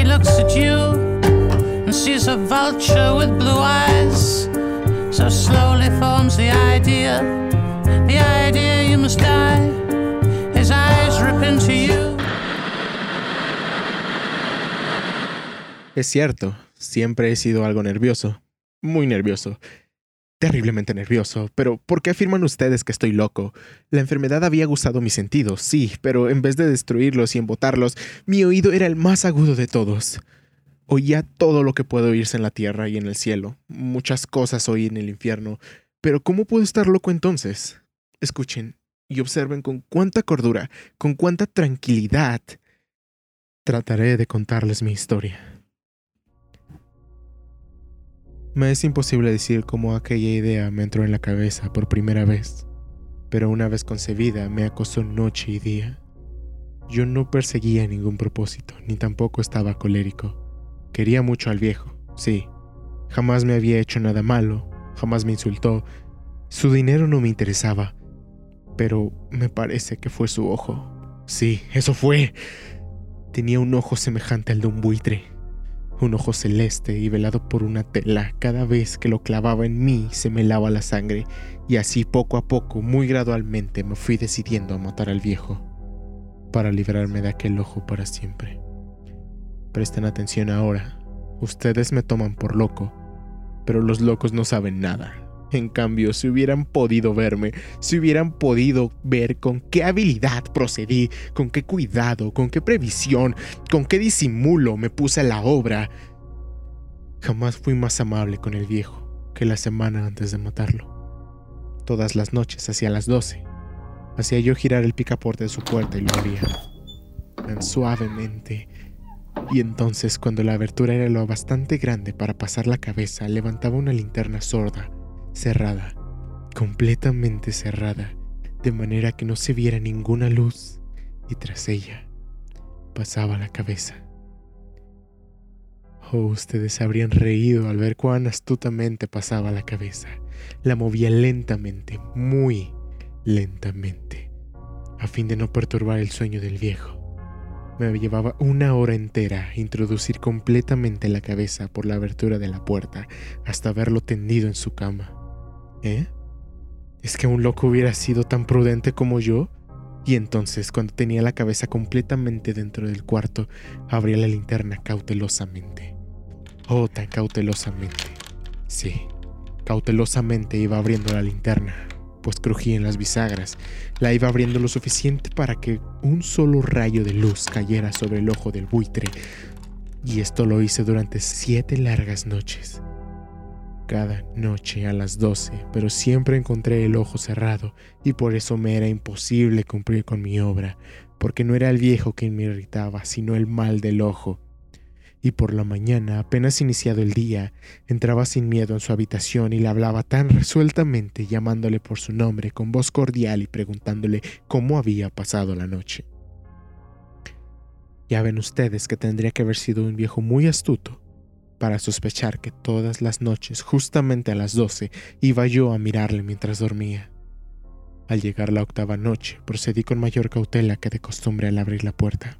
He looks at you and sees a vulture with blue eyes. So slowly forms the idea, the idea you must die. His eyes rip into you. Es cierto, siempre he sido algo nervioso, muy nervioso, terriblemente nervioso, pero ¿por qué afirman ustedes que estoy loco? La enfermedad había gustado mis sentidos, sí, pero en vez de destruirlos y embotarlos, mi oído era el más agudo de todos. Oía todo lo que puede oírse en la tierra y en el cielo, muchas cosas oí en el infierno, pero ¿cómo puedo estar loco entonces? Escuchen y observen con cuánta cordura, con cuánta tranquilidad trataré de contarles mi historia. Me es imposible decir cómo aquella idea me entró en la cabeza por primera vez, pero una vez concebida me acosó noche y día. Yo no perseguía ningún propósito, ni tampoco estaba colérico. Quería mucho al viejo, sí. Jamás me había hecho nada malo, jamás me insultó. Su dinero no me interesaba, pero me parece que fue su ojo. Sí, eso fue. Tenía un ojo semejante al de un buitre un ojo celeste y velado por una tela. Cada vez que lo clavaba en mí se me lava la sangre, y así poco a poco, muy gradualmente, me fui decidiendo a matar al viejo, para librarme de aquel ojo para siempre. Presten atención ahora, ustedes me toman por loco, pero los locos no saben nada. En cambio, si hubieran podido verme, si hubieran podido ver con qué habilidad procedí, con qué cuidado, con qué previsión, con qué disimulo me puse a la obra, jamás fui más amable con el viejo que la semana antes de matarlo. Todas las noches, hacia las doce, hacía yo girar el picaporte de su puerta y lo abría, tan suavemente. Y entonces, cuando la abertura era lo bastante grande para pasar la cabeza, levantaba una linterna sorda cerrada, completamente cerrada, de manera que no se viera ninguna luz, y tras ella pasaba la cabeza. Oh, ustedes habrían reído al ver cuán astutamente pasaba la cabeza. La movía lentamente, muy lentamente, a fin de no perturbar el sueño del viejo. Me llevaba una hora entera introducir completamente la cabeza por la abertura de la puerta hasta verlo tendido en su cama. ¿Eh? ¿Es que un loco hubiera sido tan prudente como yo? Y entonces, cuando tenía la cabeza completamente dentro del cuarto, abría la linterna cautelosamente. Oh, tan cautelosamente. Sí, cautelosamente iba abriendo la linterna, pues crujía en las bisagras. La iba abriendo lo suficiente para que un solo rayo de luz cayera sobre el ojo del buitre. Y esto lo hice durante siete largas noches cada noche a las 12, pero siempre encontré el ojo cerrado y por eso me era imposible cumplir con mi obra, porque no era el viejo quien me irritaba, sino el mal del ojo. Y por la mañana, apenas iniciado el día, entraba sin miedo en su habitación y le hablaba tan resueltamente, llamándole por su nombre con voz cordial y preguntándole cómo había pasado la noche. Ya ven ustedes que tendría que haber sido un viejo muy astuto para sospechar que todas las noches, justamente a las doce, iba yo a mirarle mientras dormía. Al llegar la octava noche, procedí con mayor cautela que de costumbre al abrir la puerta.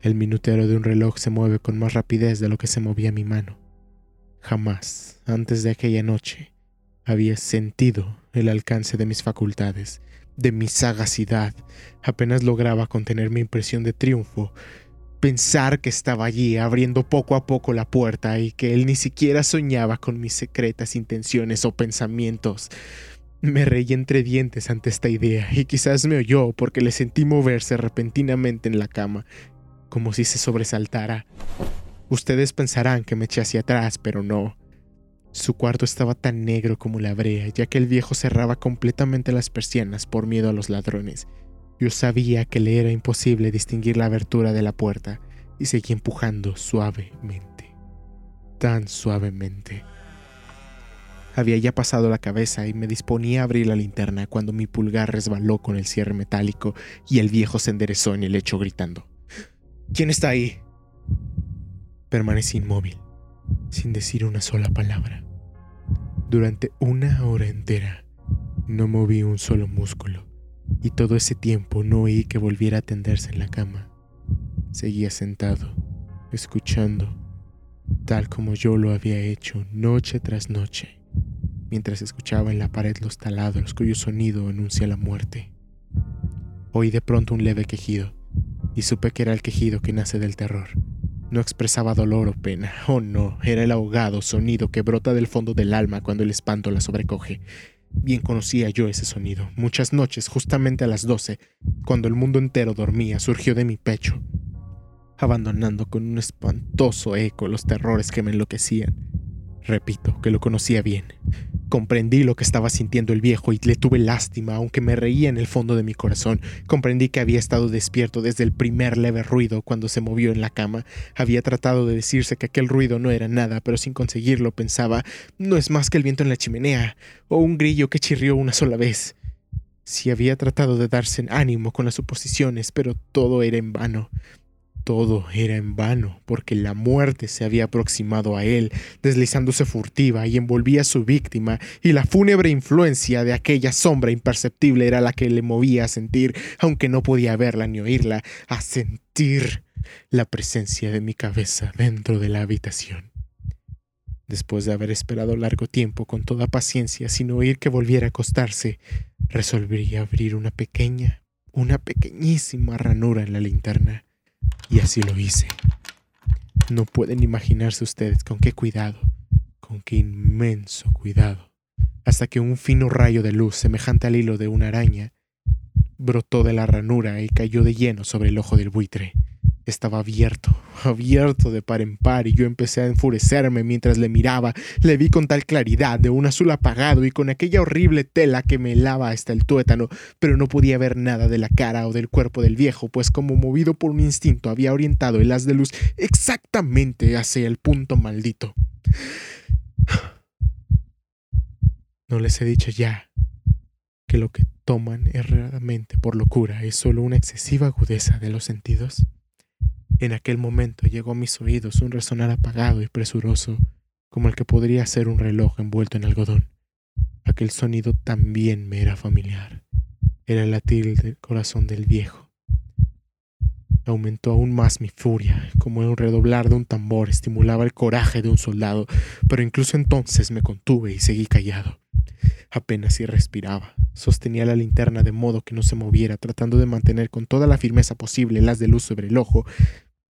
El minutero de un reloj se mueve con más rapidez de lo que se movía mi mano. Jamás, antes de aquella noche, había sentido el alcance de mis facultades, de mi sagacidad. Apenas lograba contener mi impresión de triunfo pensar que estaba allí abriendo poco a poco la puerta y que él ni siquiera soñaba con mis secretas intenciones o pensamientos. Me reí entre dientes ante esta idea y quizás me oyó porque le sentí moverse repentinamente en la cama, como si se sobresaltara. Ustedes pensarán que me eché hacia atrás, pero no. Su cuarto estaba tan negro como la brea, ya que el viejo cerraba completamente las persianas por miedo a los ladrones yo sabía que le era imposible distinguir la abertura de la puerta y seguí empujando suavemente, tan suavemente. Había ya pasado la cabeza y me disponía a abrir la linterna cuando mi pulgar resbaló con el cierre metálico y el viejo se enderezó en el lecho gritando. ¿Quién está ahí? Permanecí inmóvil, sin decir una sola palabra. Durante una hora entera no moví un solo músculo y todo ese tiempo no oí que volviera a tenderse en la cama. Seguía sentado, escuchando, tal como yo lo había hecho noche tras noche, mientras escuchaba en la pared los taladros cuyo sonido anuncia la muerte. Oí de pronto un leve quejido, y supe que era el quejido que nace del terror. No expresaba dolor o pena, oh no, era el ahogado sonido que brota del fondo del alma cuando el espanto la sobrecoge. Bien conocía yo ese sonido. Muchas noches, justamente a las doce, cuando el mundo entero dormía, surgió de mi pecho, abandonando con un espantoso eco los terrores que me enloquecían. Repito, que lo conocía bien. Comprendí lo que estaba sintiendo el viejo y le tuve lástima, aunque me reía en el fondo de mi corazón. Comprendí que había estado despierto desde el primer leve ruido cuando se movió en la cama. Había tratado de decirse que aquel ruido no era nada, pero sin conseguirlo pensaba, no es más que el viento en la chimenea, o un grillo que chirrió una sola vez. Si había tratado de darse ánimo con las suposiciones, pero todo era en vano. Todo era en vano, porque la muerte se había aproximado a él, deslizándose furtiva y envolvía a su víctima, y la fúnebre influencia de aquella sombra imperceptible era la que le movía a sentir, aunque no podía verla ni oírla, a sentir la presencia de mi cabeza dentro de la habitación. Después de haber esperado largo tiempo con toda paciencia sin oír que volviera a acostarse, resolví abrir una pequeña, una pequeñísima ranura en la linterna y así lo hice. No pueden imaginarse ustedes con qué cuidado, con qué inmenso cuidado, hasta que un fino rayo de luz semejante al hilo de una araña brotó de la ranura y cayó de lleno sobre el ojo del buitre. Estaba abierto, abierto de par en par, y yo empecé a enfurecerme mientras le miraba. Le vi con tal claridad, de un azul apagado y con aquella horrible tela que me helaba hasta el tuétano, pero no podía ver nada de la cara o del cuerpo del viejo, pues como movido por un instinto había orientado el haz de luz exactamente hacia el punto maldito. No les he dicho ya que lo que toman erradamente por locura es solo una excesiva agudeza de los sentidos. En aquel momento llegó a mis oídos un resonar apagado y presuroso, como el que podría ser un reloj envuelto en algodón. Aquel sonido también me era familiar. Era el latir del corazón del viejo. Aumentó aún más mi furia, como un redoblar de un tambor estimulaba el coraje de un soldado, pero incluso entonces me contuve y seguí callado. Apenas si respiraba. Sostenía la linterna de modo que no se moviera, tratando de mantener con toda la firmeza posible las de luz sobre el ojo,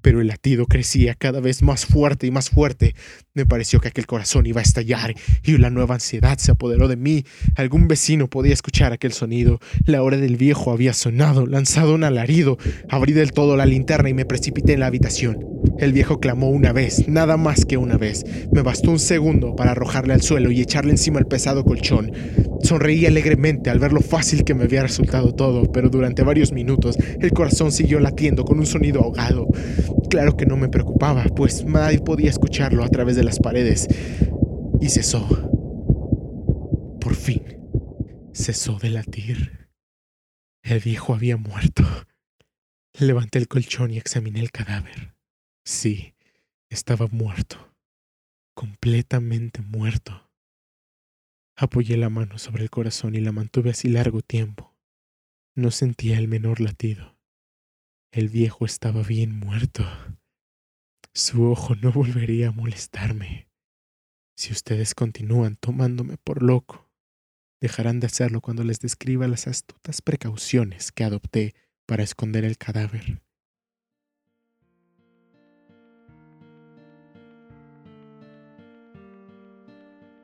pero el latido crecía cada vez más fuerte y más fuerte. Me pareció que aquel corazón iba a estallar y una nueva ansiedad se apoderó de mí. Algún vecino podía escuchar aquel sonido. La hora del viejo había sonado, lanzado un alarido. Abrí del todo la linterna y me precipité en la habitación. El viejo clamó una vez, nada más que una vez. Me bastó un segundo para arrojarle al suelo y echarle encima el pesado colchón. Sonreí alegremente al ver lo fácil que me había resultado todo, pero durante varios minutos el corazón siguió latiendo con un sonido ahogado. Claro que no me preocupaba, pues nadie podía escucharlo a través de las paredes. Y cesó. Por fin, cesó de latir. El viejo había muerto. Levanté el colchón y examiné el cadáver. Sí, estaba muerto. Completamente muerto. Apoyé la mano sobre el corazón y la mantuve así largo tiempo. No sentía el menor latido. El viejo estaba bien muerto. Su ojo no volvería a molestarme. Si ustedes continúan tomándome por loco, dejarán de hacerlo cuando les describa las astutas precauciones que adopté para esconder el cadáver.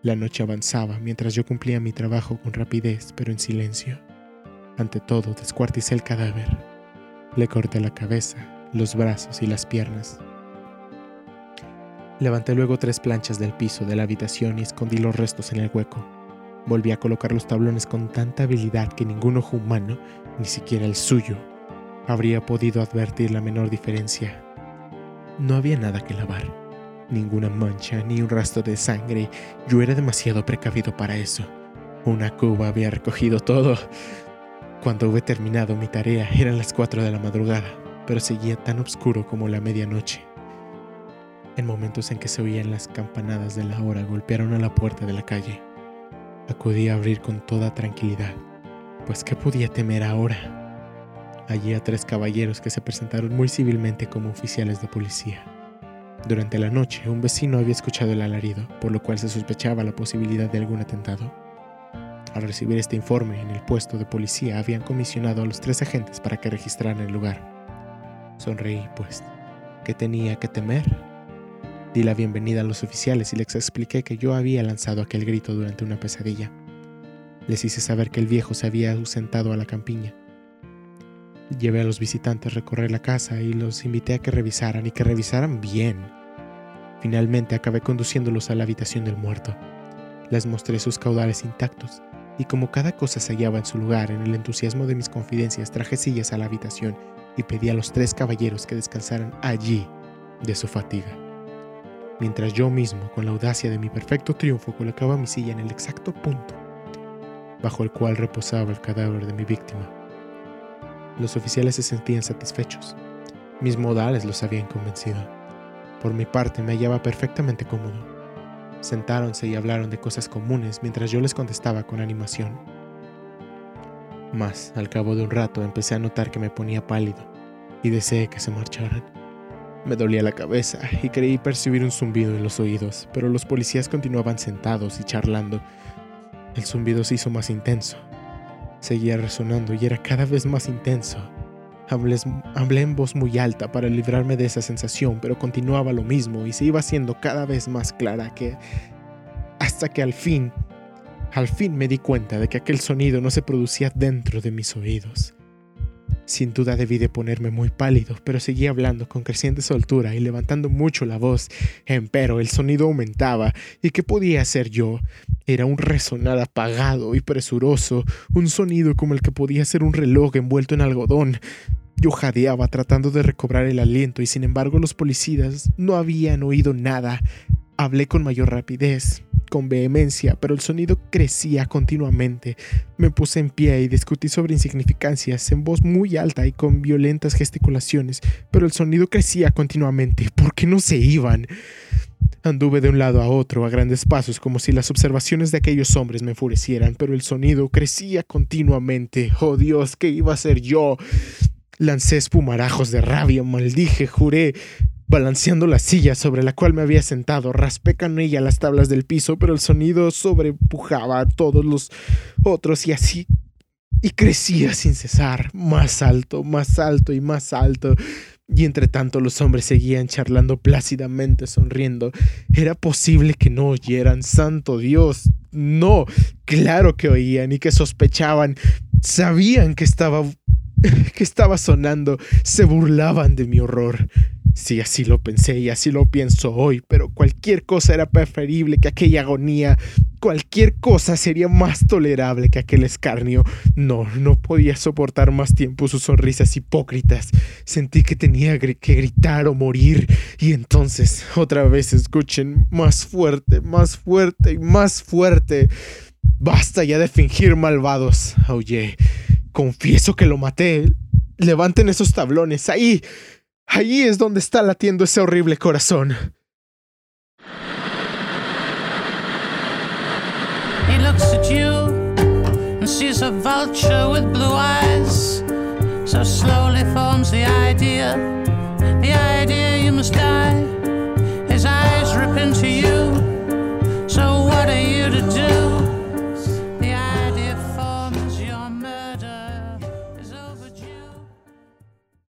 La noche avanzaba mientras yo cumplía mi trabajo con rapidez, pero en silencio. Ante todo, descuarticé el cadáver le corté la cabeza, los brazos y las piernas. Levanté luego tres planchas del piso de la habitación y escondí los restos en el hueco. Volví a colocar los tablones con tanta habilidad que ningún ojo humano, ni siquiera el suyo, habría podido advertir la menor diferencia. No había nada que lavar. Ninguna mancha, ni un rastro de sangre. Yo era demasiado precavido para eso. Una cuba había recogido todo. Cuando hube terminado mi tarea eran las 4 de la madrugada, pero seguía tan oscuro como la medianoche. En momentos en que se oían las campanadas de la hora golpearon a la puerta de la calle. Acudí a abrir con toda tranquilidad, pues ¿qué podía temer ahora? Allí a tres caballeros que se presentaron muy civilmente como oficiales de policía. Durante la noche, un vecino había escuchado el alarido, por lo cual se sospechaba la posibilidad de algún atentado. Al recibir este informe, en el puesto de policía habían comisionado a los tres agentes para que registraran el lugar. Sonreí, pues, ¿qué tenía que temer? Di la bienvenida a los oficiales y les expliqué que yo había lanzado aquel grito durante una pesadilla. Les hice saber que el viejo se había ausentado a la campiña Llevé a los visitantes a recorrer la casa y los invité a que revisaran y que revisaran bien. Finalmente acabé conduciéndolos a la habitación del muerto. Les mostré sus caudales intactos y como cada cosa se hallaba en su lugar, en el entusiasmo de mis confidencias traje sillas a la habitación y pedí a los tres caballeros que descansaran allí de su fatiga. Mientras yo mismo, con la audacia de mi perfecto triunfo, colocaba mi silla en el exacto punto bajo el cual reposaba el cadáver de mi víctima. Los oficiales se sentían satisfechos. Mis modales los habían convencido. Por mi parte me hallaba perfectamente cómodo. Sentáronse y hablaron de cosas comunes mientras yo les contestaba con animación. Mas, al cabo de un rato, empecé a notar que me ponía pálido y deseé que se marcharan. Me dolía la cabeza y creí percibir un zumbido en los oídos, pero los policías continuaban sentados y charlando. El zumbido se hizo más intenso seguía resonando y era cada vez más intenso. Hablé, en voz muy alta para librarme de esa sensación, pero continuaba lo mismo y se iba haciendo cada vez más clara que hasta que al fin, al fin me di cuenta de que aquel sonido no se producía dentro de mis oídos. Sin duda debí de ponerme muy pálido, pero seguía hablando con creciente soltura y levantando mucho la voz. Empero el sonido aumentaba, ¿y qué podía hacer yo? Era un resonar apagado y presuroso, un sonido como el que podía ser un reloj envuelto en algodón. Yo jadeaba tratando de recobrar el aliento y sin embargo los policías no habían oído nada. Hablé con mayor rapidez, con vehemencia, pero el sonido crecía continuamente. Me puse en pie y discutí sobre insignificancias en voz muy alta y con violentas gesticulaciones, pero el sonido crecía continuamente. ¿Por qué no se iban? Anduve de un lado a otro a grandes pasos como si las observaciones de aquellos hombres me enfurecieran, pero el sonido crecía continuamente. Oh Dios, ¿qué iba a ser yo? Lancé espumarajos de rabia, maldije, juré, Balanceando la silla sobre la cual me había sentado, raspé ella las tablas del piso, pero el sonido sobrepujaba a todos los otros y así y crecía sin cesar, más alto, más alto y más alto. Y entre tanto los hombres seguían charlando plácidamente, sonriendo. ¿Era posible que no oyeran? Santo Dios. No, claro que oían y que sospechaban. Sabían que estaba que estaba sonando. Se burlaban de mi horror. Sí, así lo pensé y así lo pienso hoy, pero cualquier cosa era preferible que aquella agonía. Cualquier cosa sería más tolerable que aquel escarnio. No, no podía soportar más tiempo sus sonrisas hipócritas. Sentí que tenía que gritar o morir. Y entonces, otra vez escuchen, más fuerte, más fuerte y más fuerte. Basta ya de fingir malvados, aullé. Confieso que lo maté. Levanten esos tablones. Ahí. Allí es donde está latiendo ese horrible corazón. He looks at you and sees a vulture with blue eyes. So slowly forms the idea, the idea you must die. His eyes rip into you. So what are you to do?